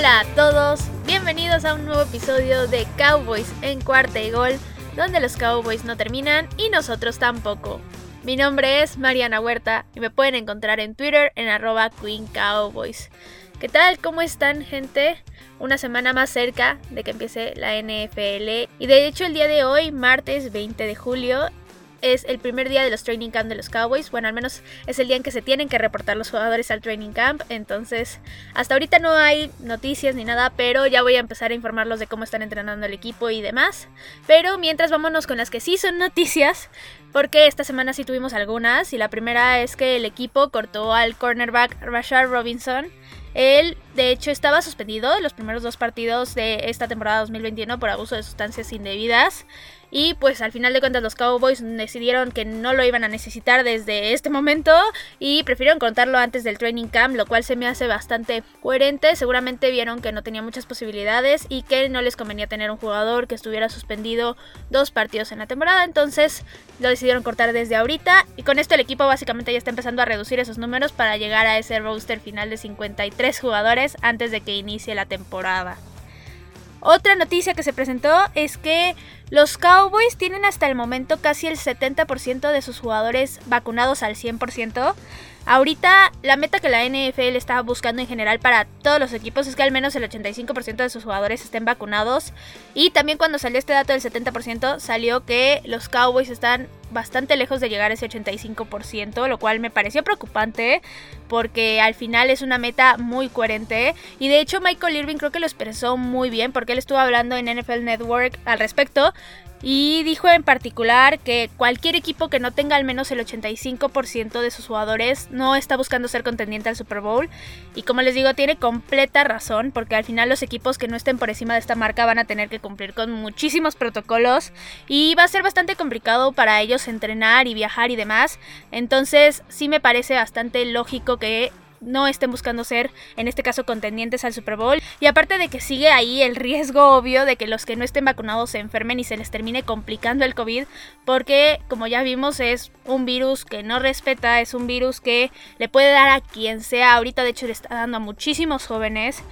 Hola a todos, bienvenidos a un nuevo episodio de Cowboys en cuarta y gol, donde los Cowboys no terminan y nosotros tampoco. Mi nombre es Mariana Huerta y me pueden encontrar en Twitter en arroba Queen Cowboys. ¿Qué tal? ¿Cómo están gente? Una semana más cerca de que empiece la NFL y de hecho el día de hoy, martes 20 de julio, es el primer día de los training camp de los Cowboys. Bueno, al menos es el día en que se tienen que reportar los jugadores al training camp. Entonces, hasta ahorita no hay noticias ni nada, pero ya voy a empezar a informarlos de cómo están entrenando el equipo y demás. Pero mientras vámonos con las que sí son noticias, porque esta semana sí tuvimos algunas. Y la primera es que el equipo cortó al cornerback Rashard Robinson. Él, de hecho, estaba suspendido los primeros dos partidos de esta temporada 2021 por abuso de sustancias indebidas. Y pues al final de cuentas los Cowboys decidieron que no lo iban a necesitar desde este momento y prefirieron contarlo antes del training camp, lo cual se me hace bastante coherente. Seguramente vieron que no tenía muchas posibilidades y que no les convenía tener un jugador que estuviera suspendido dos partidos en la temporada, entonces lo decidieron cortar desde ahorita y con esto el equipo básicamente ya está empezando a reducir esos números para llegar a ese roster final de 53 jugadores antes de que inicie la temporada. Otra noticia que se presentó es que los Cowboys tienen hasta el momento casi el 70% de sus jugadores vacunados al 100%. Ahorita la meta que la NFL está buscando en general para todos los equipos es que al menos el 85% de sus jugadores estén vacunados. Y también cuando salió este dato del 70% salió que los Cowboys están bastante lejos de llegar a ese 85%, lo cual me pareció preocupante porque al final es una meta muy coherente. Y de hecho Michael Irving creo que lo expresó muy bien porque él estuvo hablando en NFL Network al respecto y dijo en particular que cualquier equipo que no tenga al menos el 85% de sus jugadores no está buscando ser contendiente al Super Bowl. Y como les digo, tiene completa razón, porque al final los equipos que no estén por encima de esta marca van a tener que cumplir con muchísimos protocolos y va a ser bastante complicado para ellos entrenar y viajar y demás. Entonces sí me parece bastante lógico que no estén buscando ser, en este caso, contendientes al Super Bowl. Y aparte de que sigue ahí el riesgo obvio de que los que no estén vacunados se enfermen y se les termine complicando el COVID, porque como ya vimos es un virus que no respeta, es un virus que le puede dar a quien sea. Ahorita de hecho le está dando a muchísimos jóvenes.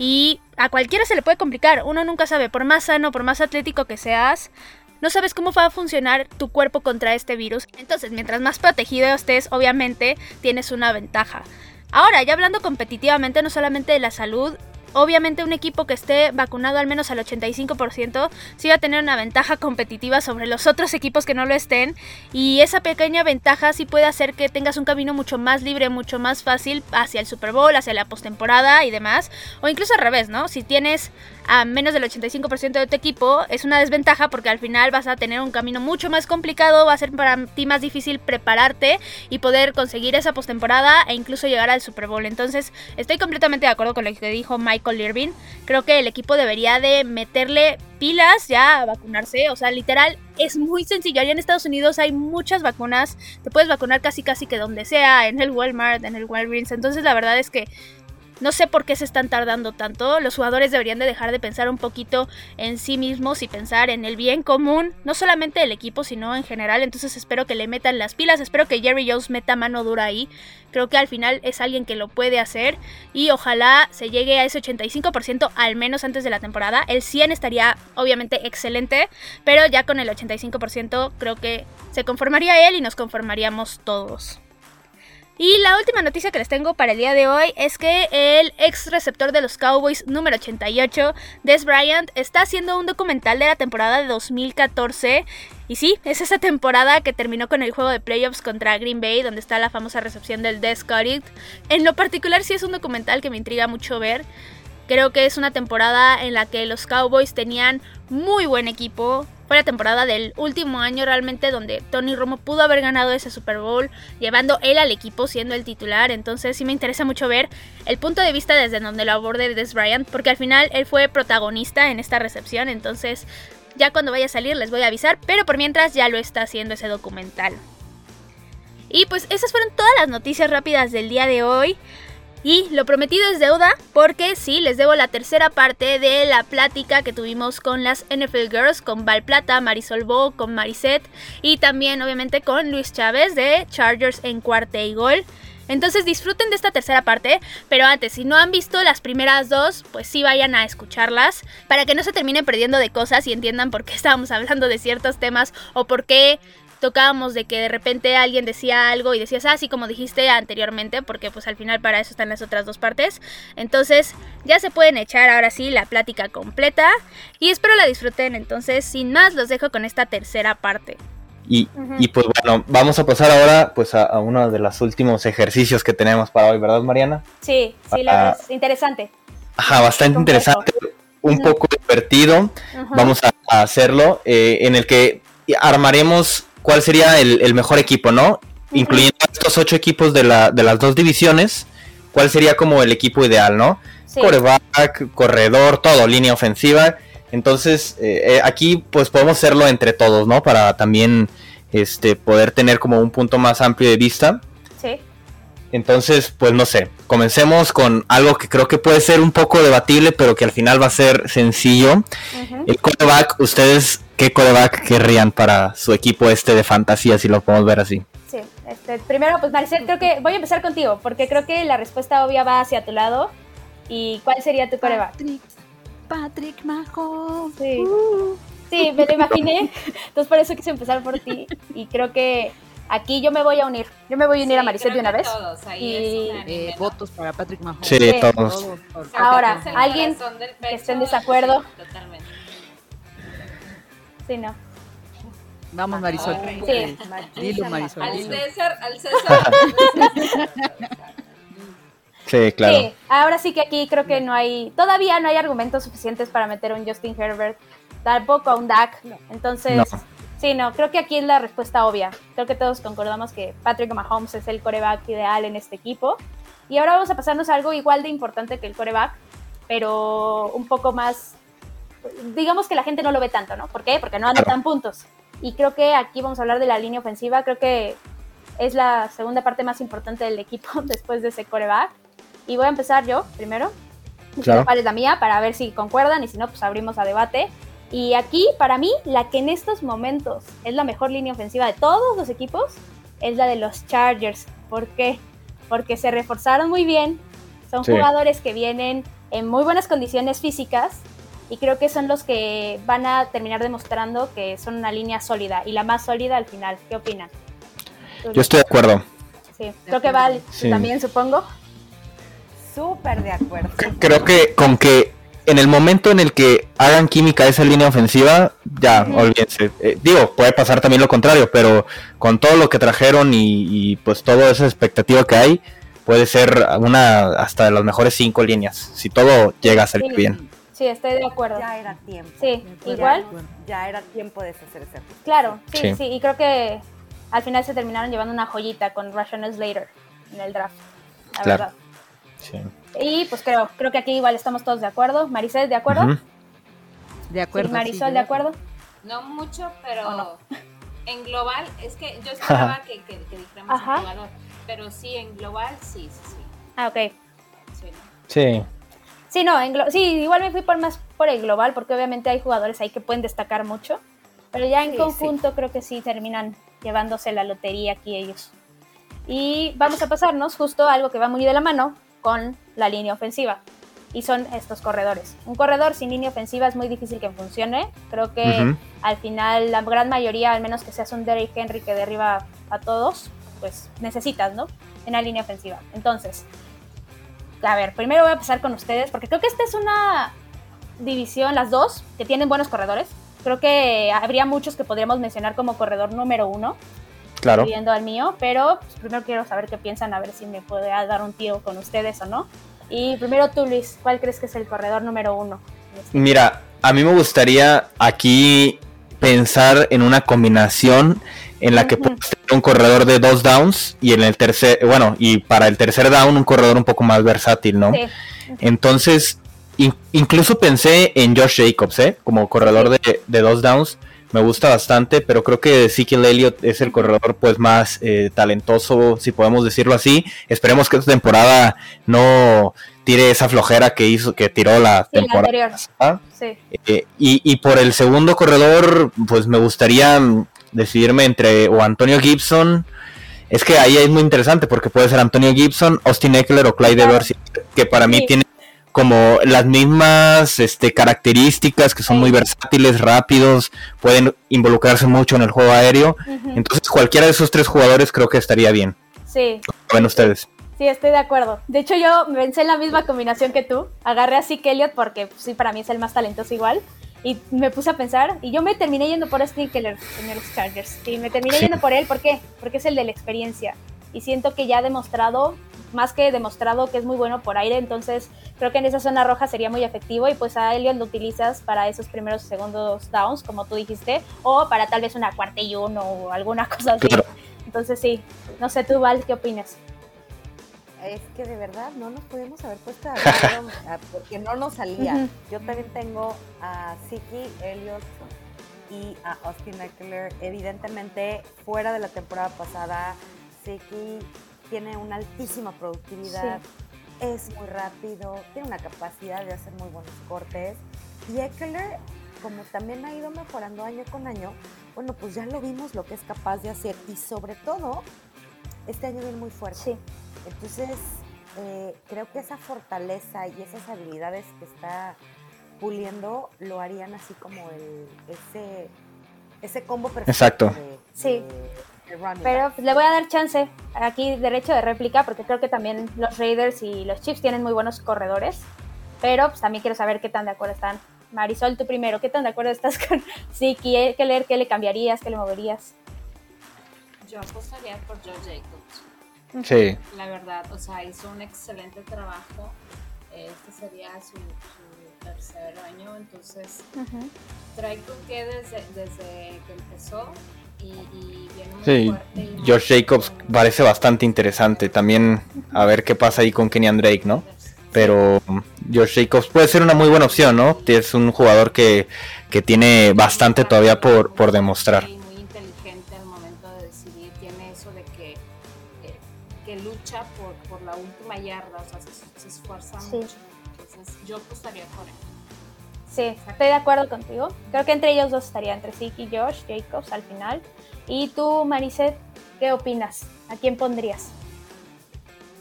Y a cualquiera se le puede complicar, uno nunca sabe, por más sano, por más atlético que seas, no sabes cómo va a funcionar tu cuerpo contra este virus. Entonces, mientras más protegido estés, obviamente tienes una ventaja. Ahora, ya hablando competitivamente, no solamente de la salud, obviamente un equipo que esté vacunado al menos al 85% sí va a tener una ventaja competitiva sobre los otros equipos que no lo estén y esa pequeña ventaja sí puede hacer que tengas un camino mucho más libre, mucho más fácil hacia el Super Bowl, hacia la postemporada y demás, o incluso al revés, ¿no? Si tienes a menos del 85% de tu equipo es una desventaja porque al final vas a tener un camino mucho más complicado, va a ser para ti más difícil prepararte y poder conseguir esa postemporada e incluso llegar al Super Bowl. Entonces, estoy completamente de acuerdo con lo que dijo Michael Irving. Creo que el equipo debería de meterle pilas ya a vacunarse, o sea, literal es muy sencillo. Allá en Estados Unidos hay muchas vacunas, te puedes vacunar casi casi que donde sea, en el Walmart, en el Walgreens. Entonces, la verdad es que no sé por qué se están tardando tanto. Los jugadores deberían de dejar de pensar un poquito en sí mismos y pensar en el bien común, no solamente del equipo, sino en general. Entonces espero que le metan las pilas, espero que Jerry Jones meta mano dura ahí. Creo que al final es alguien que lo puede hacer y ojalá se llegue a ese 85% al menos antes de la temporada. El 100 estaría obviamente excelente, pero ya con el 85% creo que se conformaría él y nos conformaríamos todos. Y la última noticia que les tengo para el día de hoy es que el ex receptor de los Cowboys número 88, Des Bryant, está haciendo un documental de la temporada de 2014. Y sí, es esa temporada que terminó con el juego de playoffs contra Green Bay, donde está la famosa recepción del Des Cutting. En lo particular sí es un documental que me intriga mucho ver. Creo que es una temporada en la que los Cowboys tenían muy buen equipo, fue la temporada del último año realmente donde Tony Romo pudo haber ganado ese Super Bowl, llevando él al equipo siendo el titular. Entonces sí me interesa mucho ver el punto de vista desde donde lo aborde Des Bryant, porque al final él fue protagonista en esta recepción. Entonces ya cuando vaya a salir les voy a avisar, pero por mientras ya lo está haciendo ese documental. Y pues esas fueron todas las noticias rápidas del día de hoy. Y lo prometido es deuda, porque sí, les debo la tercera parte de la plática que tuvimos con las NFL Girls, con Val Plata, Marisol Bo, con Mariset y también obviamente con Luis Chávez de Chargers en cuarta y gol. Entonces disfruten de esta tercera parte, pero antes, si no han visto las primeras dos, pues sí vayan a escucharlas para que no se terminen perdiendo de cosas y entiendan por qué estábamos hablando de ciertos temas o por qué tocábamos de que de repente alguien decía algo y decías así como dijiste anteriormente, porque pues al final para eso están las otras dos partes. Entonces ya se pueden echar ahora sí la plática completa y espero la disfruten. Entonces sin más los dejo con esta tercera parte. Y, pues bueno, vamos a pasar ahora pues a, uno de los últimos ejercicios que tenemos para hoy, ¿verdad Mariana? Sí, sí, la es interesante. Ajá, bastante interesante, un poco divertido. Vamos a, hacerlo eh, en el que armaremos cuál sería el, mejor equipo, ¿no? Incluyendo estos ocho equipos de, la, de las dos divisiones, cuál sería como el equipo ideal, ¿no? Coreback, corredor, todo, línea ofensiva. Entonces, eh, eh, aquí pues podemos hacerlo entre todos, ¿no? Para también este, poder tener como un punto más amplio de vista. Sí. Entonces, pues no sé, comencemos con algo que creo que puede ser un poco debatible, pero que al final va a ser sencillo. El coreback, ustedes ¿qué coreback querrían para su equipo este de fantasía, si lo podemos ver así? Sí, este, primero, pues Maricel, creo que voy a empezar contigo, porque creo que la respuesta obvia va hacia tu lado. ¿Y cuál sería tu coreback? Patrick, Patrick Mahomes. Sí. Uh. sí, me lo imaginé. Entonces por eso quise empezar por ti. Y creo que aquí yo me voy a unir. Yo me voy a unir a Maricel de una vez. Todos, y eh, votos para Patrick Mahomes. Sí, todos. Ahora, alguien que esté en desacuerdo. Totalmente. Sí, no. Vamos, Marisol. Sí. Dilo, Marisol. Al César, al César. Sí, claro. Sí, ahora sí que aquí creo que no hay, todavía no hay argumentos suficientes para meter a un Justin Herbert, tampoco a un Dak. Entonces, sí, no, creo que aquí es la respuesta obvia. Creo que todos concordamos que Patrick Mahomes es el coreback ideal en este equipo. Y ahora vamos a pasarnos a algo igual de importante que el coreback, pero un poco más digamos que la gente no lo ve tanto, ¿no? ¿Por qué? Porque no anotan puntos. Y creo que aquí vamos a hablar de la línea ofensiva. Creo que es la segunda parte más importante del equipo después de ese coreback. Y voy a empezar yo primero. Claro. ¿Cuál es la mía? Para ver si concuerdan y si no, pues abrimos a debate. Y aquí, para mí, la que en estos momentos es la mejor línea ofensiva de todos los equipos es la de los Chargers. ¿Por qué? Porque se reforzaron muy bien. Son jugadores que vienen en muy buenas condiciones físicas y creo que son los que van a terminar demostrando que son una línea sólida y la más sólida al final. ¿Qué opinan? Yo estoy de acuerdo. Sí, creo que Val también supongo. Súper de acuerdo. Creo que con que en el momento en el que hagan química esa línea ofensiva, ya, olvídense. Eh, digo, puede pasar también lo contrario, pero con todo lo que trajeron y, pues toda esa expectativa que hay, puede ser una hasta de las mejores cinco líneas, si todo llega a salir bien. Sí, estoy de acuerdo. Ya era tiempo. Sí, igual. Ya era tiempo de deshacerse. Claro, sí, sí, y creo que al final se terminaron llevando una joyita con Russian Slater en el draft. La verdad. Sí. Y pues creo, creo que aquí igual estamos todos de acuerdo. Maricel, ¿de acuerdo? De acuerdo. Marisol, ¿de acuerdo? No mucho, pero en global, es que yo esperaba que, que, que dijéramos jugador, pero sí, en global, sí, sí, sí. Ah, ok. Sí. Sí. No, sí, igual me fui por más por el global, porque obviamente hay jugadores ahí que pueden destacar mucho, pero ya en conjunto creo que sí terminan llevándose la lotería aquí ellos. Y vamos a pasarnos justo a algo que va muy de la mano con la línea ofensiva. Y son estos corredores. Un corredor sin línea ofensiva es muy difícil que funcione. Creo que al final la gran mayoría, al menos que seas un Derrick Henry que derriba a todos, pues necesitas, ¿no? En la línea ofensiva. Entonces, a ver, primero voy a empezar con ustedes, porque creo que esta es una división, las dos, que tienen buenos corredores. Creo que habría muchos que podríamos mencionar como corredor número uno. Claro. Viendo al mío, pero pues, primero quiero saber qué piensan, a ver si me puede dar un tío con ustedes o no. Y primero tú, Luis, ¿cuál crees que es el corredor número uno? Mira, a mí me gustaría aquí pensar en una combinación en la que un corredor de dos downs y en el tercer, bueno, y para el tercer down un corredor un poco más versátil, ¿no? Entonces, incluso pensé en Josh Jacobs, ¿eh? Como corredor de, dos downs, me gusta bastante, pero creo que Ezekiel Elliott es el corredor pues más eh, talentoso, si podemos decirlo así. Esperemos que esta temporada no tire esa flojera que hizo, que tiró la temporada. sí. Eh, y, y por el segundo corredor, pues me gustaría decidirme entre o Antonio Gibson Es que ahí es muy interesante porque puede ser Antonio Gibson, Austin Eckler o Clyde Edwards, que para mí tienen como las mismas este, características, que son muy versátiles, rápidos, pueden involucrarse mucho en el juego aéreo. Entonces cualquiera de esos tres jugadores creo que estaría bien. Sí. Ven ustedes. Sí, estoy de acuerdo. De hecho, yo pensé en la misma combinación que tú. Agarré a Zeke Elliott porque pues, sí, para mí es el más talentoso igual. Y me puse a pensar, y yo me terminé yendo por Austin Keller en los Chargers. Y me terminé yendo por él, ¿por qué? Porque es el de la experiencia. Y siento que ya ha demostrado, más que demostrado, que es muy bueno por aire. Entonces, creo que en esa zona roja sería muy efectivo. Y pues a Elliot lo utilizas para esos primeros segundos downs, como tú dijiste. O para tal vez una cuarta y uno o alguna cosa así. Entonces, sí. No sé, tú, Val, ¿qué opinas? Es que de verdad no nos podemos haber puesto a ver porque no nos salía. Yo también tengo a Siki, Elliot y a Austin Eckler. Evidentemente, fuera de la temporada pasada, Siki tiene una altísima productividad, es muy rápido, tiene una capacidad de hacer muy buenos cortes. Y Eckler, como también ha ido mejorando año con año, bueno, pues ya lo vimos lo que es capaz de hacer. Y sobre todo, este año viene muy fuerte. Sí entonces, eh, creo que esa fortaleza y esas habilidades que está puliendo lo harían así como el, ese, ese combo perfecto. Exacto. sí. pero le voy a dar chance aquí derecho de réplica porque creo que también los Raiders y los Chiefs tienen muy buenos corredores. Pero pues, también quiero saber qué tan de acuerdo están. Marisol, tú primero, ¿qué tan de acuerdo estás con Siki? ¿Qué leer? ¿Qué le cambiarías? ¿Qué le moverías? Yo apostaría por Joe Jacobs. Sí. La verdad, o sea, hizo un excelente trabajo. Este sería su, tercer año, entonces trae con que desde, desde que empezó y, viene muy sí. fuerte. Josh Jacobs parece bastante interesante. También a ver qué pasa ahí con Kenyan Drake, ¿no? Pero Josh Jacobs puede ser una muy buena opción, ¿no? Es un jugador que, que tiene bastante todavía por, por demostrar. Yo apostaría por él. Sí, estoy de acuerdo contigo. Creo que entre ellos dos estaría, entre Zeke y Josh Jacobs al final. Y tú, Mariset, ¿qué opinas? ¿A quién pondrías?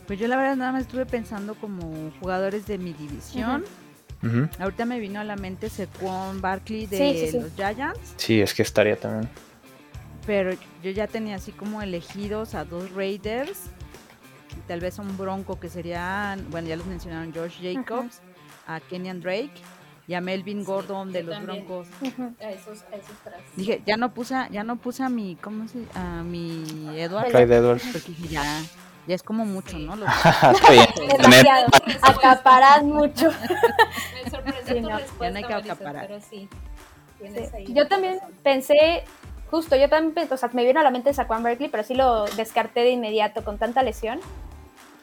Pues yo la verdad nada más estuve pensando como jugadores de mi división. Ahorita me vino a la mente Sequon Barkley de los Giants. Sí, es que estaría también. Pero yo ya tenía así como elegidos a dos Raiders tal vez un Bronco que serían, bueno, ya los mencionaron, George Jacobs, a Kenyan Drake y a Melvin Gordon de los Broncos. a esos, esos tres. Dije, ya no puse, ya no puse a mi, ¿cómo se a mi Edward? Edwards. Porque dije, ya, ya es como mucho, ¿no? Los... Demasiado. Acaparar mucho. Me sorprendió no, ya no hay que acaparar. Pero sí, Yo también pensé justo, yo también, o sea, me vino a la mente Saquon Berkeley, pero sí lo descarté de inmediato con tanta lesión.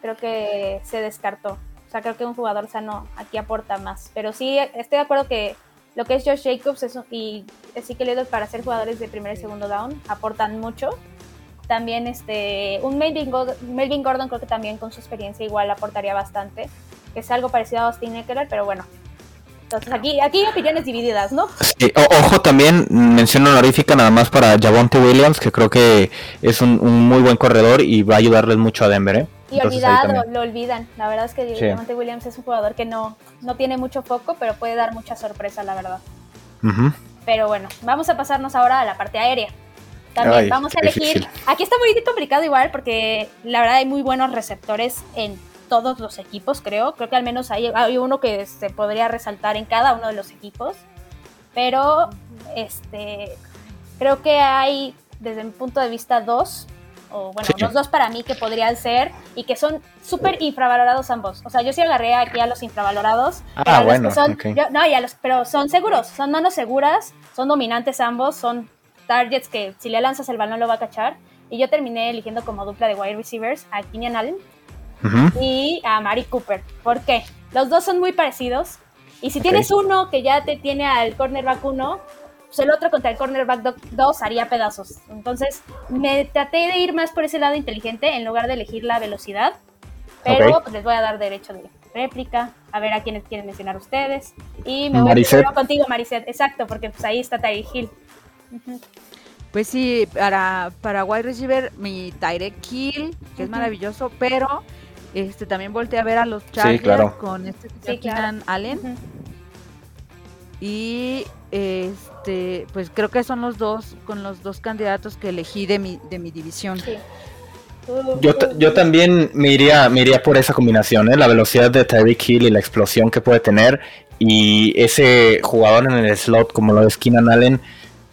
Creo que se descartó. O sea, creo que un jugador sano aquí aporta más. Pero sí, estoy de acuerdo que lo que es Josh Jacobs y Ezekiel para ser jugadores de primer y segundo down aportan mucho. También este, un Melvin Gordon, Melvin Gordon creo que también con su experiencia igual aportaría bastante. Que es algo parecido a Austin Eckler, pero bueno, entonces aquí, aquí opiniones divididas, ¿no? ojo también, mención honorífica nada más para Javonte Williams, que creo que es un, muy buen corredor y va a ayudarles mucho a Denver, ¿eh? Y olvidado, lo olvidan. La verdad es que Javonte Williams es un jugador que no, no tiene mucho foco, pero puede dar mucha sorpresa, la verdad. Pero bueno, vamos a pasarnos ahora a la parte aérea. También vamos a elegir. Aquí está muy complicado igual porque la verdad hay muy buenos receptores en todos los equipos, creo. Creo que al menos hay, hay uno que se podría resaltar en cada uno de los equipos. Pero este creo que hay, desde mi punto de vista, dos, o bueno, los dos para mí que podrían ser y que son súper infravalorados ambos. O sea, yo sí agarré aquí a los infravalorados. Ah, bueno. no, y a los, pero son seguros, son manos seguras, son dominantes ambos, son targets que si le lanzas el balón lo va a cachar. Y yo terminé eligiendo como dupla de wide receivers a Kenyan Allen y a Mari Cooper. ¿Por qué? Los dos son muy parecidos. Y si tienes uno que ya te tiene al cornerback 1, pues el otro contra el cornerback 2 haría pedazos. Entonces me traté de ir más por ese lado inteligente en lugar de elegir la velocidad. Pero pues, les voy a dar derecho de réplica, a ver a quiénes quieren mencionar ustedes. Y me voy a contigo, Maricet, exacto, porque pues ahí está Ty Hill. Pues sí, para, para wide receiver, mi Tyrek Kill, que es maravilloso, pero este también volteé a ver a los Chargers con este sí, Allen. Y este, pues creo que son los dos, con los dos candidatos que elegí de mi, de mi división. Yo, yo también me iría, me iría por esa combinación, ¿eh? la velocidad de Tyreek Hill y la explosión que puede tener. Y ese jugador en el slot, como lo es Keenan Allen,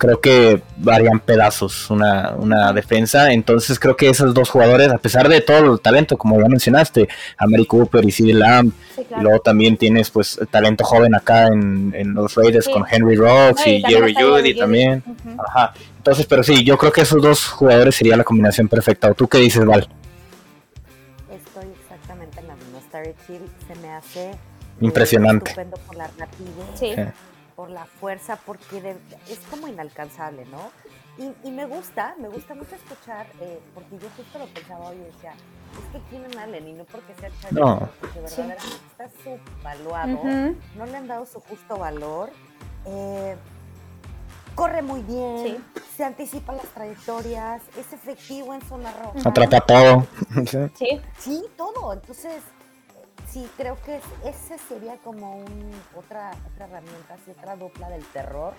creo que varían pedazos una, una defensa. Entonces creo que esos dos jugadores, a pesar de todo el talento, como ya mencionaste, a Mary Cooper y CD Lamb, y luego también tienes pues talento joven acá en, los Raiders con Henry Rocks y, Jerry Judy también. Ajá. Entonces, pero sí, yo creo que esos dos jugadores sería la combinación perfecta. ¿O tú qué dices, Val? Estoy exactamente en la misma. Starry Hill se me hace impresionante. Estupendo por la rapidez. Sí por la fuerza, porque es como inalcanzable, ¿no? Y, me gusta, me gusta mucho escuchar, eh, porque yo justo lo pensaba hoy y decía, es que Keenan Allen, y no porque sea Charlie, no. porque verdaderamente está subvaluado, no le han dado su justo valor, eh, corre muy bien, se anticipa las trayectorias, es efectivo en zona roja. Atrapa todo. sí. Sí, todo. Entonces, sí, creo que ese sería como un, otra, otra herramienta, así, otra dupla del terror,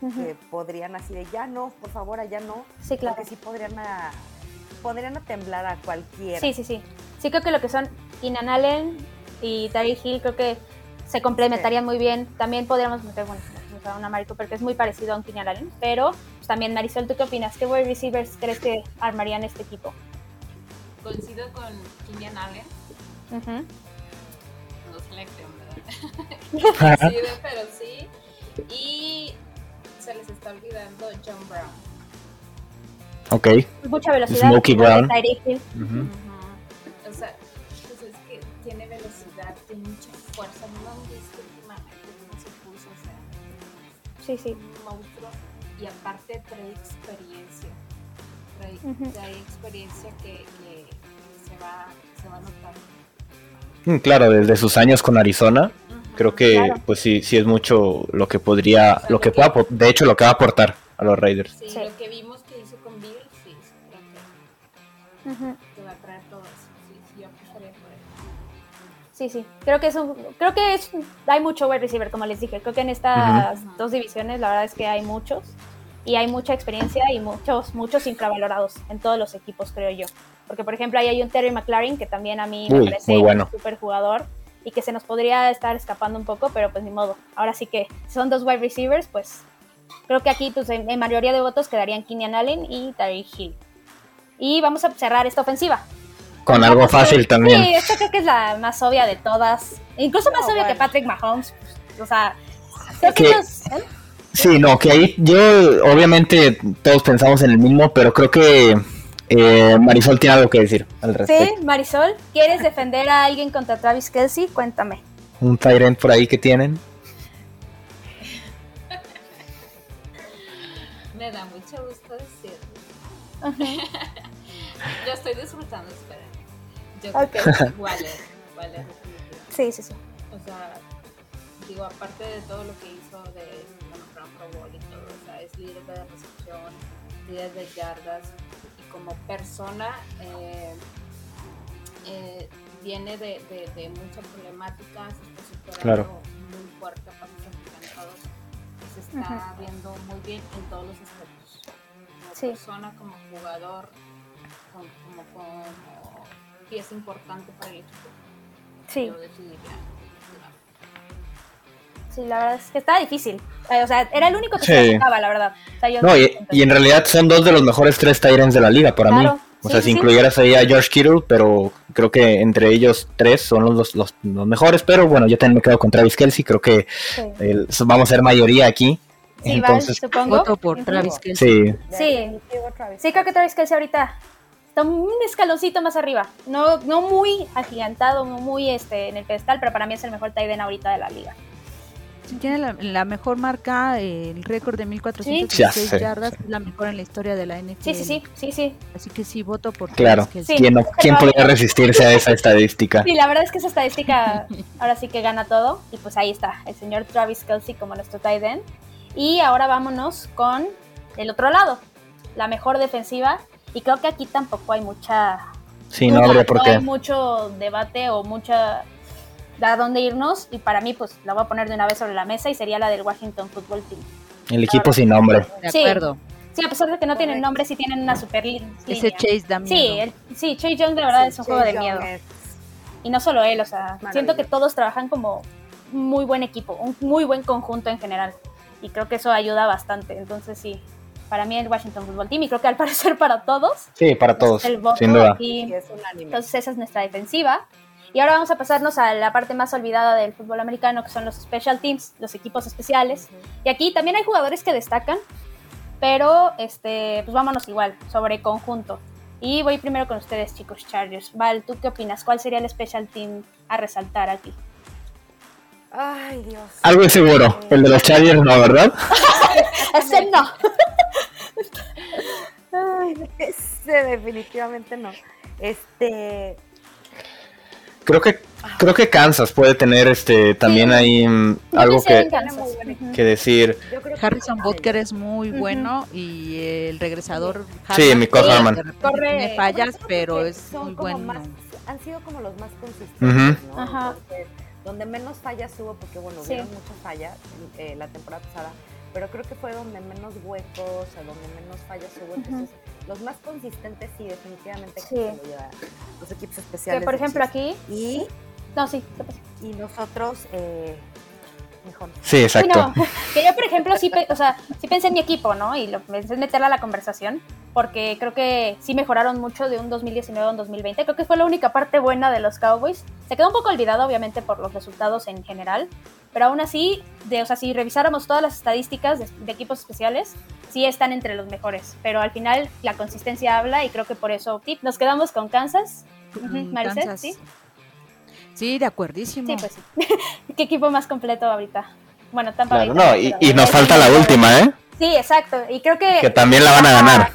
que podrían así de ya no, por favor, allá no. Sí, claro. Porque sí podrían, a, podrían a temblar a cualquiera. Sí, sí, sí. Sí, creo que lo que son Inan Allen y Tari Hill, creo que se complementarían muy bien. También podríamos meter, bueno, a una Mari Cooper que es muy parecido a un Keenan Allen, pero pues, también Marisol, ¿tú qué opinas? ¿Qué wide receivers crees que armarían este equipo? Coincido con Keenan Allen. Sí, pero sí. Y se les está olvidando John Brown. Ok. Mucha velocidad. Smokey Brown. O sea, pues es que tiene velocidad, tiene mucha fuerza. No han visto últimamente cómo se puso. O sea, sí, sí. Un monstruo. Y aparte trae experiencia. Trae, trae experiencia que, que, se, va, se va a notar. Mm, claro, desde sus años con Arizona, creo que pues sí, sí es mucho lo que podría, lo que pueda, de hecho lo que va a aportar a los Raiders. Sí, lo que vimos que hizo con Bill, sí, creo que, va a traer todo eso. Sí, sí, yo apostaría por él. Sí, sí, creo que es un, creo que es, hay mucho wide receiver, como les dije, creo que en estas dos divisiones la verdad es que hay muchos y hay mucha experiencia y muchos, muchos infravalorados en todos los equipos, creo yo. Porque, por ejemplo, ahí hay un Terry McLaren que también a mí me parece un super jugador y que se nos podría estar escapando un poco, pero pues ni modo. Ahora sí que son dos wide receivers, pues creo que aquí pues en, mayoría de votos quedarían Kenyan Allen y Terry Hill. Y vamos a cerrar esta ofensiva. Con algo fácil también. Sí, esta creo que es la más obvia de todas. Incluso más obvia que Patrick Mahomes. Pues, o sea, que, ¿eh? Sí, no, que ahí yo obviamente todos pensamos en el mismo, pero creo que eh, Marisol tiene algo que decir al respecto. Sí, Marisol, ¿quieres defender a alguien contra Travis Kelsey? Cuéntame. ¿Un Tyrant por ahí que tienen? Me da mucho gusto decirlo. Yo estoy disfrutando, espera. Yo creo que Waller, Waller Sí, sí, sí. O sea, digo, aparte de todo lo que hizo de bueno, Pro Bowl y todo, o sea, es líder de recepción, líder de yardas, como persona eh, eh, viene de, de, muchas problemáticas, está superando muy fuerte para todos, se está viendo muy bien en todos los aspectos. Como persona, como jugador, como, como, pieza importante para el equipo. Sí. Sí, la verdad es que está difícil. Eh, o sea, era el único que se buscaba, la verdad. no, y, en realidad son dos de los mejores tres Tyrants de la liga para mí. O sea, si incluyeras ahí a George Kittle, pero creo que entre ellos tres son los, los, los mejores. Pero bueno, yo también me quedo con Travis Kelsey. Creo que vamos a ser mayoría aquí. Sí, Entonces, supongo. Voto por Travis Kelsey. Sí. sí. creo que Travis Kelsey ahorita está un escaloncito más arriba. No, no muy agigantado, muy este, en el pedestal, pero para mí es el mejor tight ahorita de la liga. Tiene la, mejor marca, el récord de 1416 yardas, es la mejor en la historia de la NFL. Sí, sí, sí, sí, sí. Así que sí, voto por Claro, ¿quién, ¿quién podría resistirse a esa estadística? Sí, la verdad es que esa estadística ahora sí que gana todo. Y pues ahí está, el señor Travis Kelsey como nuestro tight end. Y ahora vámonos con el otro lado. la mejor defensiva y creo que aquí tampoco hay mucha... Sí, no habría por qué. hay mucho debate o mucha a dónde irnos y para mí pues la voy a poner de una vez sobre la mesa y sería la del Washington Football Team. El equipo sin nombre. De acuerdo. Sí, a pesar de que no tienen nombre, sí tienen una super línea. Ese Chase da miedo. Sí, sí, Chase Young de verdad es un juego de miedo. Y no solo él, o sea, siento que todos trabajan como muy buen equipo, un muy buen conjunto en general. Y creo que eso ayuda bastante. Entonces sí, para mí el Washington Football Team y creo que al parecer para todos. Sí, para todos, sin duda. entonces esa es nuestra defensiva. Y ahora vamos a pasarnos a la parte más olvidada del fútbol americano, que son los special teams, los equipos especiales. Y aquí también hay jugadores que destacan, pero este, pues vámonos igual, sobre conjunto. Y voy primero con ustedes, chicos Chargers. Val, ¿tú qué opinas? ¿Cuál sería el special team a resaltar aquí? Ay, Dios. Algo es seguro. El de los Chargers no, ¿verdad? ese no. Ay, ese definitivamente no. Este, Creo que creo que Kansas puede tener este también ahí mm, algo que, que decir. Harrison Butker es muy bueno y el regresador Sí, mi Harman. Tiene fallas, pero es muy bueno. han sido como los más consistentes, ¿no? Ajá. donde menos fallas hubo, porque bueno, hubieron muchas fallas eh, la temporada pasada, pero creo que fue donde menos huecos, o donde menos fallas hubo. Entonces, los más consistentes sí, definitivamente sí. Que los equipos especiales. Que por ejemplo aquí. Y. No, sí, Y nosotros, eh, mejor. Sí, exacto. que yo, por ejemplo, sí, o sea, sí pensé en mi equipo, ¿no? Y lo pensé en meterla a la conversación, porque creo que sí mejoraron mucho de un 2019 a un 2020. Creo que fue la única parte buena de los Cowboys. Se quedó un poco olvidado, obviamente, por los resultados en general, pero aún así, de, o sea, si revisáramos todas las estadísticas de, equipos especiales, sí están entre los mejores, pero al final la consistencia habla y creo que por eso nos quedamos con Kansas. Maricel, ¿sí? Sí, de acuerdísimo. Sí, pues sí. ¿Qué equipo más completo ahorita? Bueno, Tampa claro, No, y, nos falta la última, ¿eh? Sí, exacto. Y creo que... Que también la van a ganar.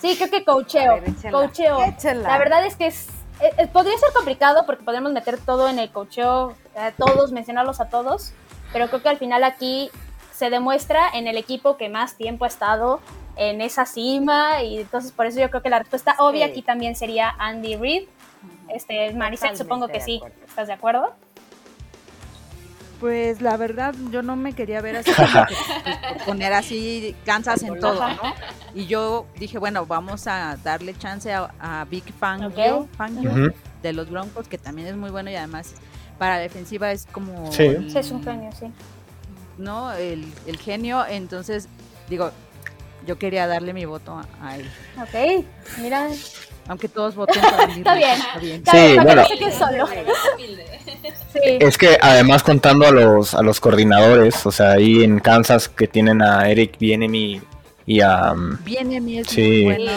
Sí, creo que coacheo. coacheo. La verdad es que es eh, eh, podría ser complicado porque podemos meter todo en el cocheo, a todos, mencionarlos a todos, pero creo que al final aquí se demuestra en el equipo que más tiempo ha estado en esa cima y entonces por eso yo creo que la respuesta obvia aquí también sería Andy Reid. Este, supongo que sí. ¿Estás de acuerdo? Pues la verdad, yo no me quería ver así, pues, poner así Kansas en todo, ¿no? Y yo dije, bueno, vamos a darle chance a, Big Fangio, de los Broncos, que también es muy bueno y además para la defensiva es como... Sí, es un genio, sí. ¿No? El, el genio, entonces, digo, yo quería darle mi voto a, él. Ok, mira. Aunque todos voten por Está bien. Está bien. Sí, bueno. Es que además contando a los a los coordinadores, o sea, ahí en Kansas que tienen a Eric Bienemi y a Bienemi es muy bueno.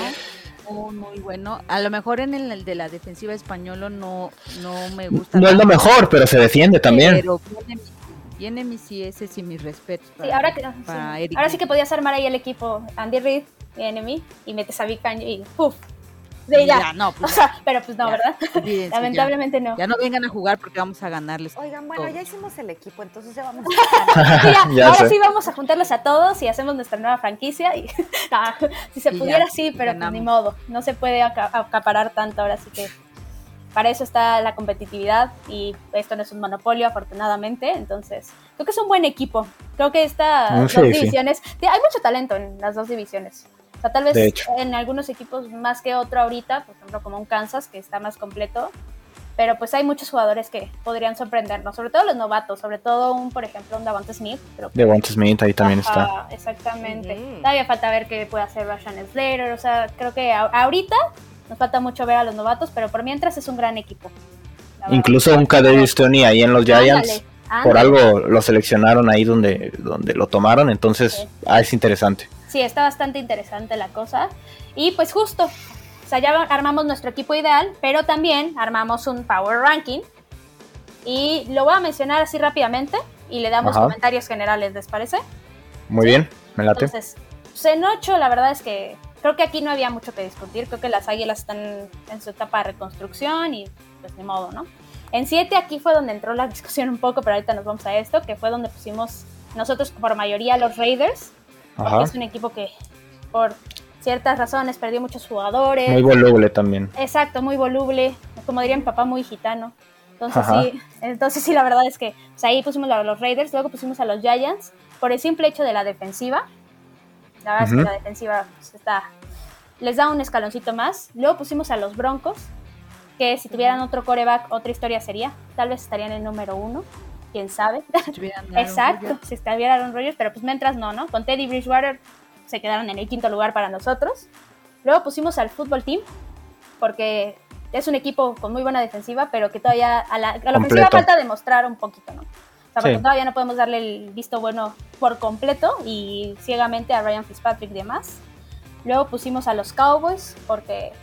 Muy, bueno. A lo mejor en el, de la defensiva española no, no me gusta. No es lo mejor, pero se defiende también. Pero Bienemi, sí, ese sí, mi respeto. sí, ahora, que, ahora sí que podías armar ahí el equipo Andy Reid, Bienemi, y metes a Big y ¡puf! De ya. no, pues o sea, pero pues no, ¿verdad? Lamentablemente no. Ya no vengan a jugar porque vamos a ganarles. Oigan, bueno, ya hicimos el equipo, entonces ya vamos a ahora sí vamos a juntarlos a todos y hacemos nuestra nueva franquicia. Y, si se pudiera, sí, pero pues, ni modo. No se puede acaparar tanto ahora, así que para eso está la competitividad y esto no es un monopolio, afortunadamente. Entonces, creo que es un buen equipo. Creo que estas mm, dos divisiones, hay mucho talento en las dos divisiones tal vez en algunos equipos más que otro ahorita, por ejemplo, como un Kansas, que está más completo. Pero pues hay muchos jugadores que podrían sorprendernos, sobre todo los novatos, sobre todo un, por ejemplo, un Davante Smith. Davante Smith ahí también está. Exactamente. Todavía falta ver qué puede hacer Rashan Slater. O sea, creo que ahorita nos falta mucho ver a los novatos, pero por mientras es un gran equipo. Incluso un Kadarius Tony ahí en los Giants. Por algo lo seleccionaron ahí donde, donde lo tomaron, entonces ah, es interesante sí, está bastante interesante la cosa. Y pues justo, o sea, ya armamos nuestro equipo ideal, pero también armamos un Power Ranking. Y lo voy a mencionar así rápidamente y le damos comentarios generales, ¿les parece? Muy bien, me late. Entonces, pues, en 8 la verdad es que creo que aquí no había mucho que discutir, creo que las águilas están en su etapa de reconstrucción y pues ni modo, ¿no? En 7 aquí fue donde entró la discusión un poco, pero ahorita nos vamos a esto, que fue donde pusimos nosotros por mayoría los Raiders, porque es un equipo que por ciertas razones perdió muchos jugadores. Muy voluble también. Exacto, muy voluble, como diría mi papá, muy gitano. Entonces sí, entonces sí, la verdad es que pues, ahí pusimos a los Raiders, luego pusimos a los Giants por el simple hecho de la defensiva. La verdad es que la defensiva pues, está, les da un escaloncito más. Luego pusimos a los Broncos, que si tuvieran otro coreback, otra historia sería. Tal vez estarían en el número uno, quién sabe. Exacto, si estuviera Aaron Rodgers, pero pues mientras no, ¿no? Con Teddy Bridgewater se quedaron en el quinto lugar para nosotros. Luego pusimos al fútbol team, porque es un equipo con muy buena defensiva, pero que todavía a la, ofensiva falta demostrar un poquito, ¿no? O sea, porque todavía no podemos darle el visto bueno por completo y ciegamente a Ryan Fitzpatrick y demás. Luego pusimos a los Cowboys, porque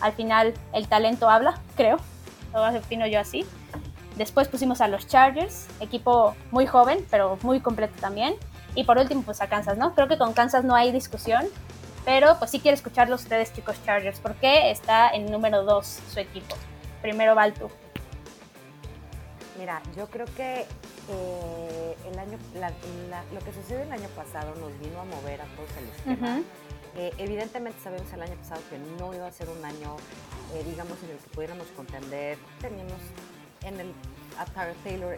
al final el talento habla, creo. Lo defino yo así. Después pusimos a los Chargers, equipo muy joven, pero muy completo también. Y por último, pues a Kansas, ¿no? Creo que con Kansas no hay discusión. Pero pues sí quiero escucharlos ustedes, chicos Chargers, porque está en número 2 su equipo. Primero tú. Mira, yo creo que eh, el año, lo que sucedió el año pasado nos vino a mover a todos el esquema. Eh, evidentemente sabemos el año pasado que no iba a ser un año, eh, digamos, en el que pudiéramos contender. Teníamos en el a Taylor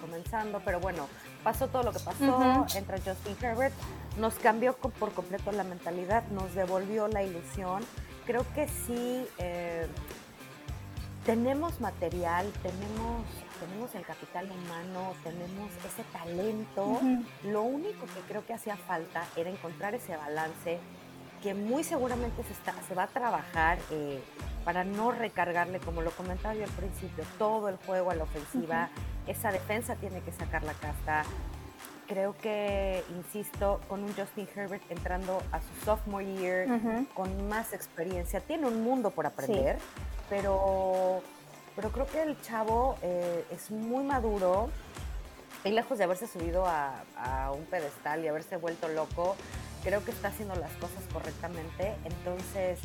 comenzando, pero bueno, pasó todo lo que pasó, entra Justin Herbert, nos cambió por completo la mentalidad, nos devolvió la ilusión. Creo que sí eh, tenemos material, tenemos, tenemos el capital humano, tenemos ese talento. Lo único que creo que hacía falta era encontrar ese balance que muy seguramente se, está, se va a trabajar eh, para no recargarle, como lo comentaba yo al principio, todo el juego a la ofensiva. Esa defensa tiene que sacar la casta. Creo que, insisto, con un Justin Herbert entrando a su sophomore year, con más experiencia, tiene un mundo por aprender, pero, pero creo que el chavo eh, es muy maduro y lejos de haberse subido a, a un pedestal y haberse vuelto loco, creo que está haciendo las cosas correctamente. Entonces,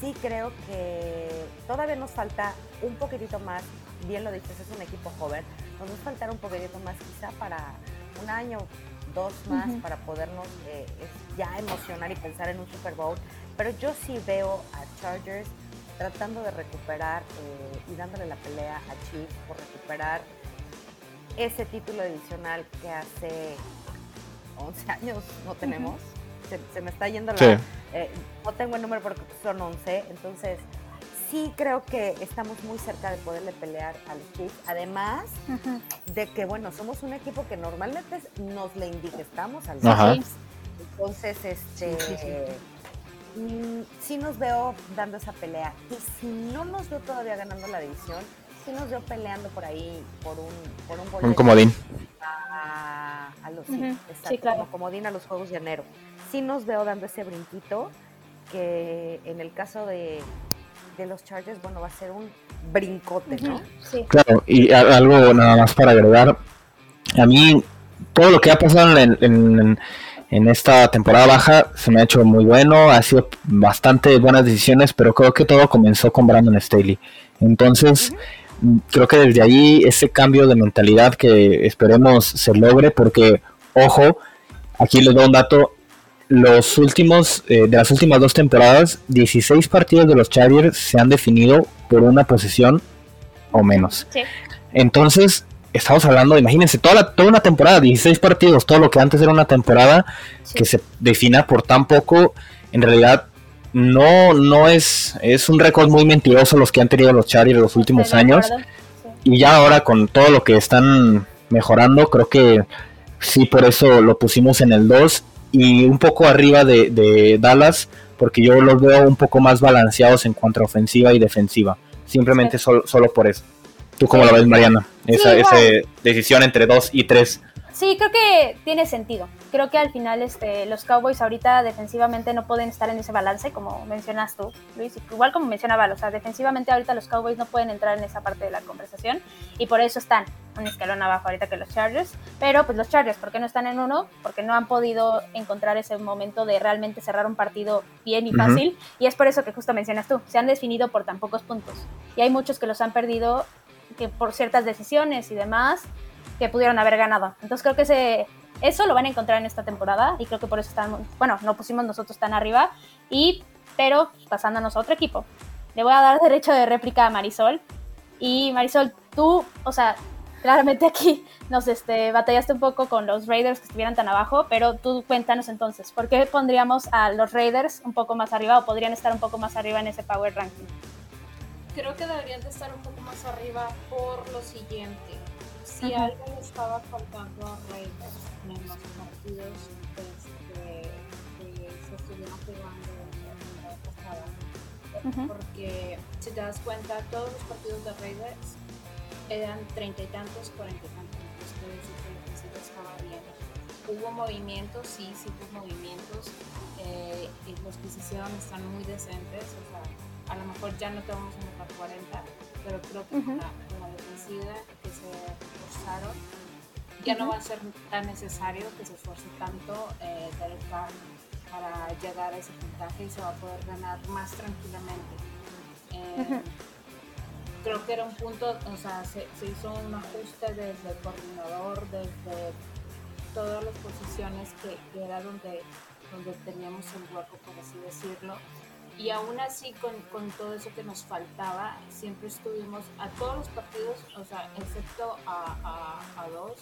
sí creo que todavía nos falta un poquitito más, bien lo dices, es un equipo joven, nos va a faltar un poquitito más quizá para un año, dos más, para podernos eh, ya emocionar y pensar en un Super Bowl. Pero yo sí veo a Chargers tratando de recuperar eh, y dándole la pelea a Chiefs por recuperar ese título adicional que hace 11 años no tenemos. Se, me está yendo la... Eh, no tengo el número porque son 11, entonces sí creo que estamos muy cerca de poderle pelear a los Chiefs. Además de que, bueno, somos un equipo que normalmente nos le indigestamos a los Chiefs. Entonces, este... Mm, sí, nos veo dando esa pelea. Y si no nos veo todavía ganando la división, sí nos veo peleando por ahí por un, por un, un comodín. A, los sí, claro. como comodín a los Juegos de enero. Sí nos veo dando ese brinquito que en el caso de, de los Chargers, bueno, va a ser un brincote, ¿no? Sí. Claro, y algo nada más para agregar. A mí, todo lo que ha pasado en, en, en, esta temporada baja se me ha hecho muy bueno, ha sido bastante buenas decisiones, pero creo que todo comenzó con Brandon Staley. Entonces, creo que desde ahí ese cambio de mentalidad que esperemos se logre, porque, ojo, aquí les doy un dato, los últimos, eh, de las últimas dos temporadas, 16 partidos de los Chargers se han definido por una posesión o menos. Entonces, estamos hablando, imagínense, toda, la, toda una temporada, 16 partidos, todo lo que antes era una temporada que se defina por tan poco, en realidad no, no es, es un récord muy mentiroso los que han tenido los Chargers los últimos años. Y ya ahora con todo lo que están mejorando, creo que sí, por eso lo pusimos en el 2 y un poco arriba de, Dallas, porque yo los veo un poco más balanceados en cuanto a ofensiva y defensiva. Simplemente solo, solo por eso. ¿Tú cómo lo ves, Mariana? Esa, esa decisión entre 2 y 3. Sí, creo que tiene sentido. Creo que al final este, los Cowboys ahorita defensivamente no pueden estar en ese balance, como mencionas tú, Luis. Igual como mencionaba, o sea, defensivamente ahorita los Cowboys no pueden entrar en esa parte de la conversación y por eso están un escalón abajo ahorita que los Chargers. Pero pues los Chargers, ¿por qué no están en uno? Porque no han podido encontrar ese momento de realmente cerrar un partido bien y fácil. Y es por eso que justo mencionas tú, se han definido por tan pocos puntos. Y hay muchos que los han perdido que por ciertas decisiones y demás que pudieron haber ganado. Entonces creo que ese, eso lo van a encontrar en esta temporada y creo que por eso están, bueno, no pusimos nosotros tan arriba, y, pero pasándonos a otro equipo. Le voy a dar derecho de réplica a Marisol. Y Marisol, tú, o sea, claramente aquí nos este, batallaste un poco con los Raiders que estuvieran tan abajo, pero tú cuéntanos entonces, ¿por qué pondríamos a los Raiders un poco más arriba o podrían estar un poco más arriba en ese Power Ranking? Creo que deberían de estar un poco más arriba por lo siguiente. Si algo le estaba faltando a Raiders en los partidos que, se estuvieron jugando la pasada, porque si te das cuenta, todos los partidos de Raiders eran treinta y tantos, cuarenta y tantos, entonces que estaba bien. Hubo movimientos, sí, sí hubo movimientos, eh, y los que se hicieron están muy decentes, o sea, a lo mejor ya no te vamos a meter 40, pero creo que con, la, defensiva que se ya no va a ser tan necesario que se esfuerce tanto eh, Derek para llegar a ese puntaje y se va a poder ganar más tranquilamente. Eh, creo que era un punto, o sea, se, hizo un ajuste desde el coordinador, desde todas las posiciones que, era donde, donde teníamos un hueco, por así decirlo. Y aún así, con, con, todo eso que nos faltaba, siempre estuvimos a todos los partidos, o sea, excepto a, a, dos,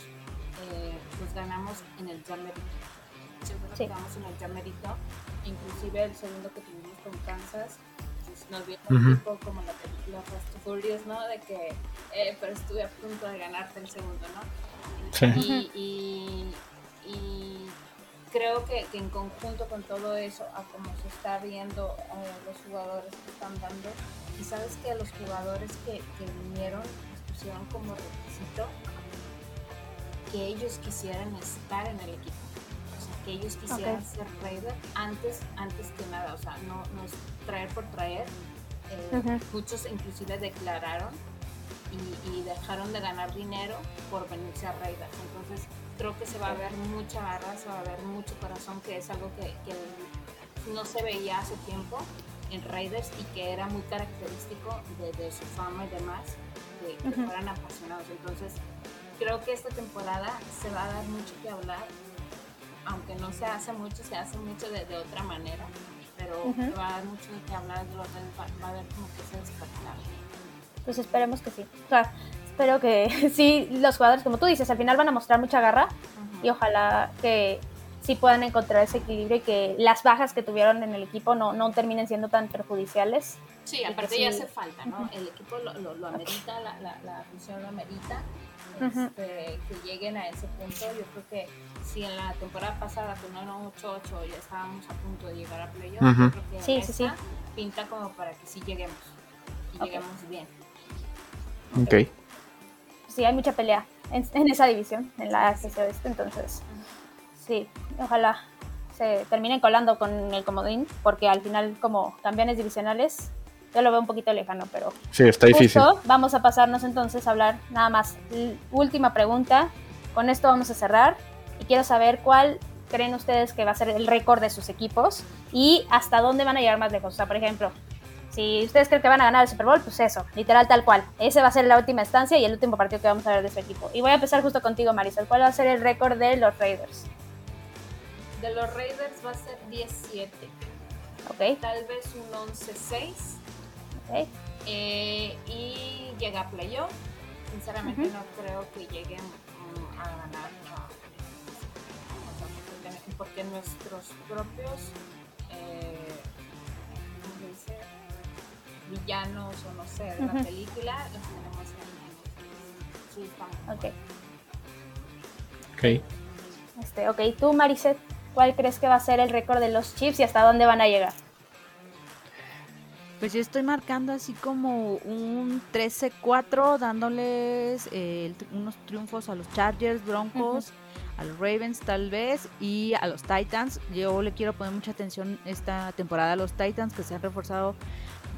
eh, pues ganamos en el Jamerito. Siempre nos quedamos en el Jamerito. Inclusive el segundo que tuvimos con Kansas, nos vio un poco como la película Fast and Furious, ¿no? De que, eh, pero estuve a punto de ganarte el segundo, ¿no? Sí. Y, y, creo que, que, en conjunto con todo eso, a como se está viendo eh, los jugadores que están dando, y sabes que los jugadores que, que vinieron pusieron como requisito que ellos quisieran estar en el equipo que ellos quisieran ser Raider antes, antes que nada, o sea, no, no es traer por traer. Eh, muchos inclusive declararon y, dejaron de ganar dinero por venirse a Raiders. Entonces creo que se va a ver mucha garra, se va a ver mucho corazón, que es algo que, no se veía hace tiempo en Raiders y que era muy característico de, su fama y demás, de que fueran apasionados. Entonces creo que esta temporada se va a dar mucho que hablar aunque no se hace mucho, se hace mucho de, otra manera, pero va a haber mucho de que hablar, de va, a haber como que se despertar. Pues esperemos que sí. O sea, espero que sí, los jugadores, como tú dices, al final van a mostrar mucha garra y ojalá que sí puedan encontrar ese equilibrio y que las bajas que tuvieron en el equipo no, no terminen siendo tan perjudiciales. Sí, aparte ya hace falta, ¿no? El equipo lo, lo, amerita, la, la, la función lo amerita este, que lleguen a ese punto. Yo creo que si en la temporada pasada con 1-8-8 ya estábamos a punto de llegar a playoff, yo creo que sí, sí, sí. pinta como para que sí lleguemos y lleguemos bien. Ok. Sí, hay mucha pelea en, esa división, en la ACC Oeste, entonces sí, ojalá se terminen colando con el comodín, porque al final como campeones divisionales yo lo veo un poquito lejano, pero... Sí, está difícil. vamos a pasarnos entonces a hablar nada más. Última pregunta. Con esto vamos a cerrar. Y quiero saber cuál creen ustedes que va a ser el récord de sus equipos y hasta dónde van a llegar más lejos. O sea, por ejemplo, si ustedes creen que van a ganar el Super Bowl, pues eso, literal tal cual. Ese va a ser la última instancia y el último partido que vamos a ver de su equipo. Y voy a empezar justo contigo, Marisol. ¿Cuál va a ser el récord de los Raiders? De los Raiders va a ser 17. Ok. Tal vez un 11-6 eh, y llega a playoff. Sinceramente no creo que lleguen a ganar porque, nuestros propios eh? Villanos o no sé de la película los tenemos en, Ok. Ok. Este, ok, tú Mariset, ¿cuál crees que va a ser el récord de los Chiefs y hasta dónde van a llegar? Pues yo estoy marcando así como un 13-4, dándoles eh, unos triunfos a los Chargers, Broncos, a los Ravens tal vez y a los Titans. Yo le quiero poner mucha atención esta temporada a los Titans que se han reforzado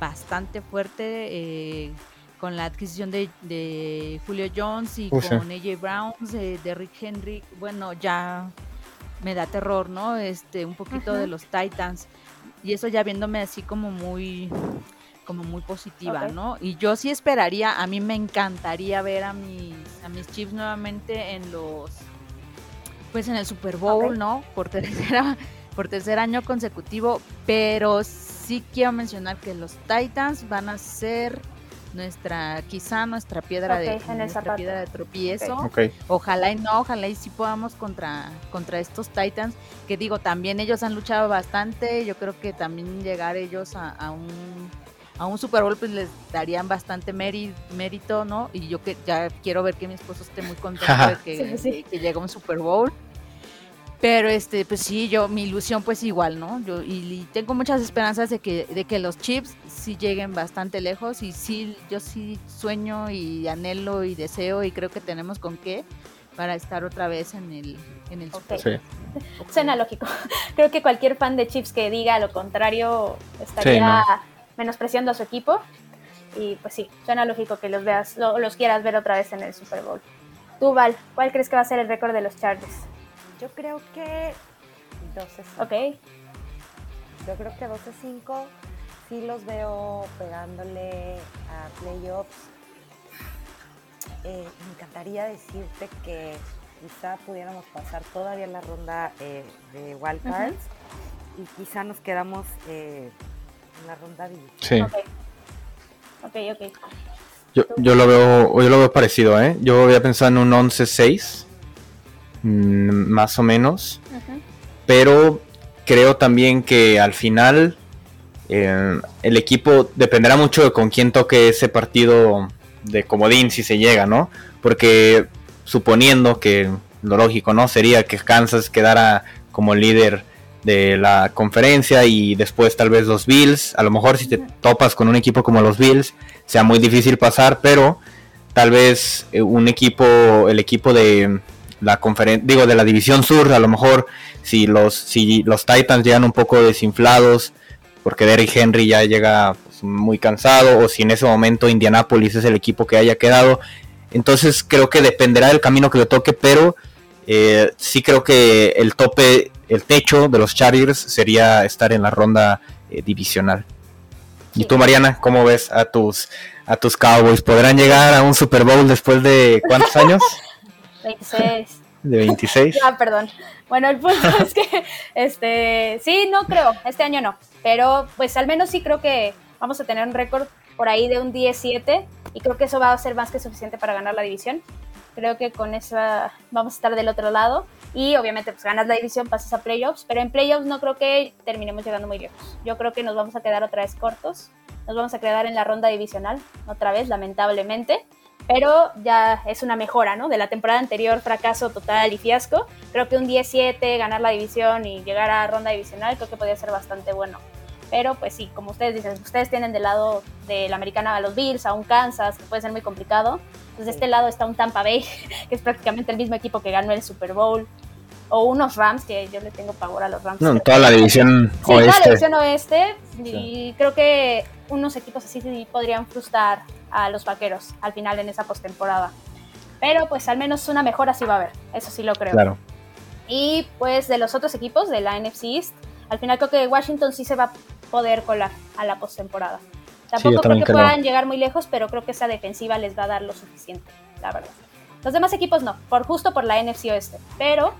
bastante fuerte eh, con la adquisición de, Julio Jones y con AJ Brown, de, Rick Henry. Bueno, ya me da terror, ¿no? Este, un poquito de los Titans y eso ya viéndome así como muy como muy positiva, ¿no? Y yo sí esperaría, a mí me encantaría ver a mis a mis Chiefs nuevamente en los Pues en el Super Bowl, ¿no? Por tercera, por tercer año consecutivo, pero sí quiero mencionar que los Titans van a ser nuestra, quizá nuestra piedra de nuestra piedra de tropiezo. Ojalá y no, ojalá y sí podamos contra, contra estos Titans, que digo, también ellos han luchado bastante, yo creo que también llegar ellos a, un a un Super Bowl pues les darían bastante mérito, ¿no? Y yo que ya quiero ver que mi esposo esté muy contento de que, que llegue un Super Bowl. Pero este, pues sí, yo, mi ilusión pues igual, ¿no? Yo y, tengo muchas esperanzas de que, de que los chips sí lleguen bastante lejos y sí, yo sí sueño y anhelo y deseo y creo que tenemos con qué para estar otra vez en el, en el Super. Suena lógico. Creo que cualquier fan de chips que diga lo contrario estaría menospreciando a su equipo. Y pues sí, suena lógico que los veas, los quieras ver otra vez en el Super Bowl. Tú, Val, ¿cuál crees que va a ser el récord de los Chargers? Yo creo que 12-5. Ok. Yo creo que 12-5 sí los veo pegándole a playoffs. Eh, me encantaría decirte que quizá pudiéramos pasar todavía la ronda eh, de wildcards y quizá nos quedamos eh, en la ronda de... Sí. Ok, ok. okay. Yo, yo, lo veo, yo lo veo parecido, ¿eh? Yo había pensado en un 11-6 Mm, más o menos. Pero creo también que al final eh, el equipo dependerá mucho de con quién toque ese partido de comodín si se llega, ¿no? Porque suponiendo que lo lógico, ¿no? Sería que Kansas quedara como líder de la conferencia y después tal vez los Bills. A lo mejor si te topas con un equipo como los Bills sea muy difícil pasar, pero tal vez eh, un equipo, el equipo de, la conferencia, digo, de la división sur, a lo mejor si los, si los Titans llegan un poco desinflados, porque Derrick Henry ya llega pues, muy cansado, o si en ese momento Indianapolis es el equipo que haya quedado. Entonces creo que dependerá del camino que le toque, pero eh, sí creo que el tope, el techo de los Chargers sería estar en la ronda eh, divisional. ¿Y tú, Mariana, cómo ves a tus, a tus Cowboys? ¿Podrán llegar a un Super Bowl después de cuántos años? 26. ¿De 26? ah, perdón. Bueno, el punto es que, este, sí, no creo, este año no, pero pues al menos sí creo que vamos a tener un récord por ahí de un 17 y creo que eso va a ser más que suficiente para ganar la división. Creo que con eso vamos a estar del otro lado y obviamente pues ganas la división, pasas a playoffs, pero en playoffs no creo que terminemos llegando muy lejos. Yo creo que nos vamos a quedar otra vez cortos, nos vamos a quedar en la ronda divisional otra vez, lamentablemente pero ya es una mejora, ¿no? De la temporada anterior, fracaso total y fiasco. Creo que un 17, ganar la división y llegar a ronda divisional, creo que podría ser bastante bueno. Pero pues sí, como ustedes dicen, ustedes tienen del lado de la americana a los Bills, a un Kansas, que puede ser muy complicado. Entonces de este lado está un Tampa Bay, que es prácticamente el mismo equipo que ganó el Super Bowl. O unos Rams, que yo le tengo pavor a los Rams. No, toda la división sí, oeste. Toda la división oeste. Y creo que unos equipos así sí podrían frustrar a los vaqueros al final en esa postemporada. Pero pues al menos una mejora sí va a haber, eso sí lo creo. Claro. Y pues de los otros equipos de la NFC East, al final creo que Washington sí se va a poder colar a la postemporada. Tampoco creo que puedan llegar muy lejos, pero creo que esa defensiva les va a dar lo suficiente, la verdad. Los demás equipos no, por justo por la NFC Oeste, pero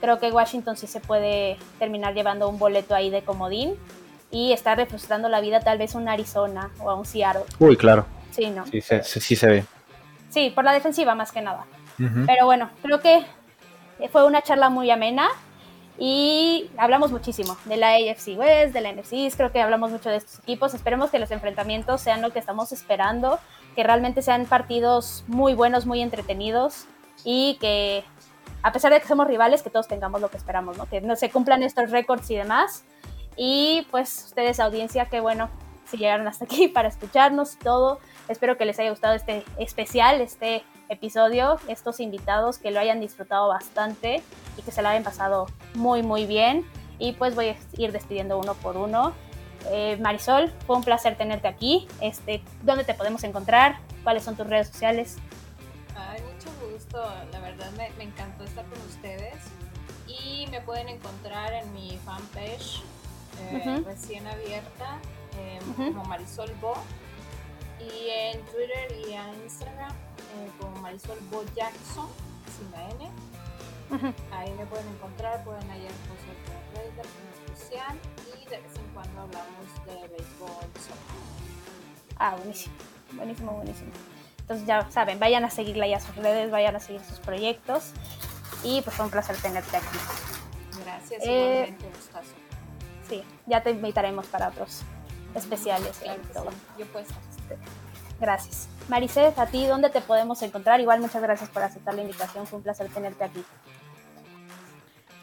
creo que Washington sí se puede terminar llevando un boleto ahí de comodín y estar refrustrando la vida tal vez a un Arizona o a un Seattle. Uy, claro. Sí, ¿no? Sí, se, sí se ve. Sí, por la defensiva más que nada. Pero bueno, creo que fue una charla muy amena y hablamos muchísimo de la AFC West, de la NFC creo que hablamos mucho de estos equipos. Esperemos que los enfrentamientos sean lo que estamos esperando, que realmente sean partidos muy buenos, muy entretenidos y que a pesar de que somos rivales, que todos tengamos lo que esperamos, ¿no? Que no se cumplan estos récords y demás. Y pues ustedes, audiencia, qué bueno si llegaron hasta aquí para escucharnos todo. Espero que les haya gustado este especial, este episodio, estos invitados, que lo hayan disfrutado bastante y que se lo hayan pasado muy, muy bien. Y pues voy a ir despidiendo uno por uno. Eh, Marisol, fue un placer tenerte aquí. Este, ¿Dónde te podemos encontrar? ¿Cuáles son tus redes sociales? Ay, mucho gusto. La verdad me encantó estar con ustedes. Y me pueden encontrar en mi fanpage eh, recién abierta eh, como Marisol Bo. Y en Twitter y en Instagram eh, como Marisol Bo Jackson sin la N. Ahí me pueden encontrar, pueden hallar cosas de en especial y de vez en cuando hablamos de béisbol. Ah, buenísimo, buenísimo, buenísimo. Entonces ya saben, vayan a seguirla ya a sus redes, vayan a seguir sus proyectos. Y pues fue un placer tenerte aquí. Gracias, eh, igualmente, Sí, ya te invitaremos para otros especiales. Claro todo. Yo pues. Gracias. Maricet, a ti, ¿dónde te podemos encontrar? Igual muchas gracias por aceptar la invitación, fue un placer tenerte aquí.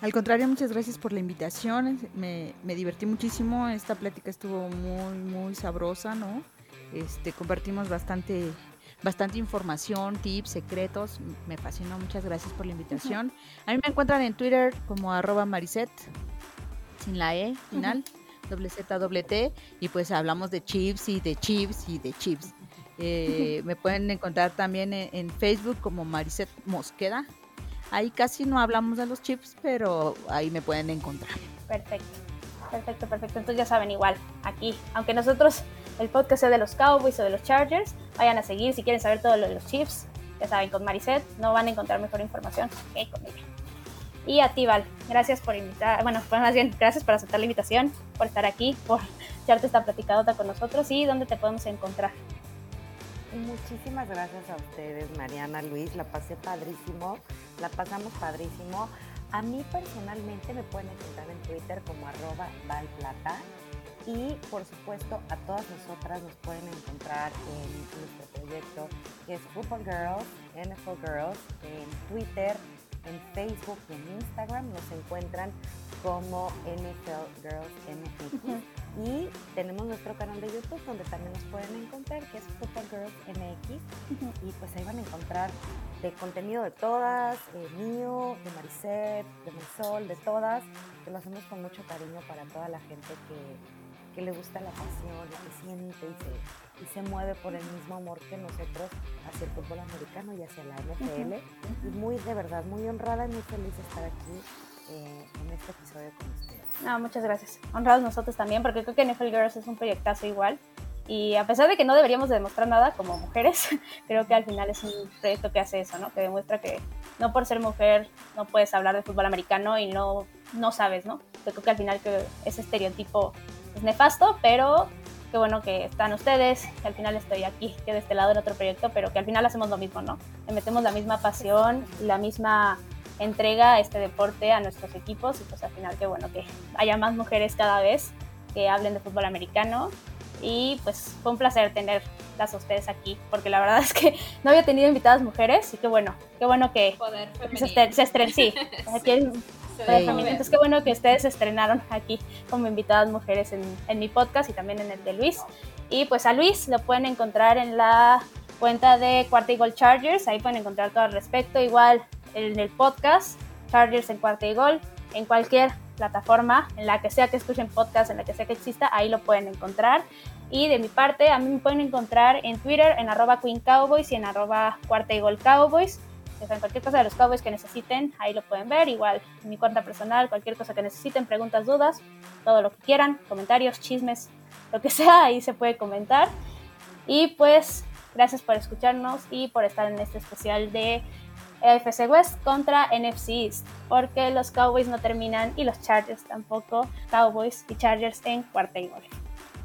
Al contrario, muchas gracias por la invitación, me, me divertí muchísimo, esta plática estuvo muy, muy sabrosa, ¿no? Este, compartimos bastante bastante información, tips, secretos. Me fascinó, muchas gracias por la invitación. A mí me encuentran en Twitter como arroba mariset, sin la E final, doble Z, doble T, y pues hablamos de chips y de chips y de chips. Eh, me pueden encontrar también en, Facebook como Mariset Mosqueda. Ahí casi no hablamos de los chips, pero ahí me pueden encontrar. Perfecto, perfecto, perfecto. Entonces ya saben, igual, aquí, aunque nosotros el podcast sea de los Cowboys o de los Chargers, vayan a seguir si quieren saber todo lo de los Chiefs. Ya saben, con Mariset no van a encontrar mejor información que con ella. Y a ti, Val, gracias por invitar, bueno, pues más bien, gracias por aceptar la invitación, por estar aquí, por echarte esta platicadota con nosotros y dónde te podemos encontrar. Muchísimas gracias a ustedes, Mariana, Luis, la pasé padrísimo, la pasamos padrísimo. A mí personalmente me pueden encontrar en Twitter como arroba valplata y por supuesto a todas nosotras nos pueden encontrar en nuestro proyecto que es Football Girls, NFL Girls, en Twitter, en Facebook y en Instagram nos encuentran como NFL Girls MX. Y tenemos nuestro canal de YouTube donde también nos pueden encontrar, que es Football Girls MX. Y pues ahí van a encontrar de contenido de todas, eh, mío, de Maricet, de Marisol, de todas, que lo hacemos con mucho cariño para toda la gente que, que le gusta la pasión, que siente y se, y se mueve por el mismo amor que nosotros hacia el fútbol americano y hacia la NFL. Y muy, de verdad, muy honrada y muy feliz de estar aquí eh, en este episodio con ustedes. No, muchas gracias. Honrados nosotros también, porque creo que NFL Girls es un proyectazo igual. Y a pesar de que no deberíamos demostrar nada como mujeres, creo que al final es un proyecto que hace eso, ¿no? Que demuestra que no por ser mujer no puedes hablar de fútbol americano y no, no sabes, ¿no? Creo que al final que ese estereotipo es nefasto, pero qué bueno que están ustedes, que al final estoy aquí, que de este lado en otro proyecto, pero que al final hacemos lo mismo, ¿no? Metemos la misma pasión, la misma entrega a este deporte a nuestros equipos y pues al final qué bueno que haya más mujeres cada vez que hablen de fútbol americano y pues fue un placer tenerlas a ustedes aquí porque la verdad es que no había tenido invitadas mujeres y qué bueno, qué bueno que se, se estren, sí, entonces, qué bueno que ustedes estrenaron aquí como invitadas mujeres en, en, mi podcast y también en el de Luis. Y pues a Luis lo pueden encontrar en la cuenta de Cuarta y Gol Chargers, ahí pueden encontrar todo al respecto. Igual en el podcast, Chargers en Cuarta y Gol, en cualquier plataforma, en la que sea que escuchen podcast, en la que sea que exista, ahí lo pueden encontrar. Y de mi parte, a mí me pueden encontrar en Twitter, en arroba Queen Cowboys y en arroba Cuarta y Gol Cowboys cualquier cosa de los Cowboys que necesiten, ahí lo pueden ver. Igual en mi cuenta personal, cualquier cosa que necesiten, preguntas, dudas, todo lo que quieran, comentarios, chismes, lo que sea, ahí se puede comentar. Y pues, gracias por escucharnos y por estar en este especial de FC West contra NFC East, porque los Cowboys no terminan y los Chargers tampoco. Cowboys y Chargers en cuarta y gol.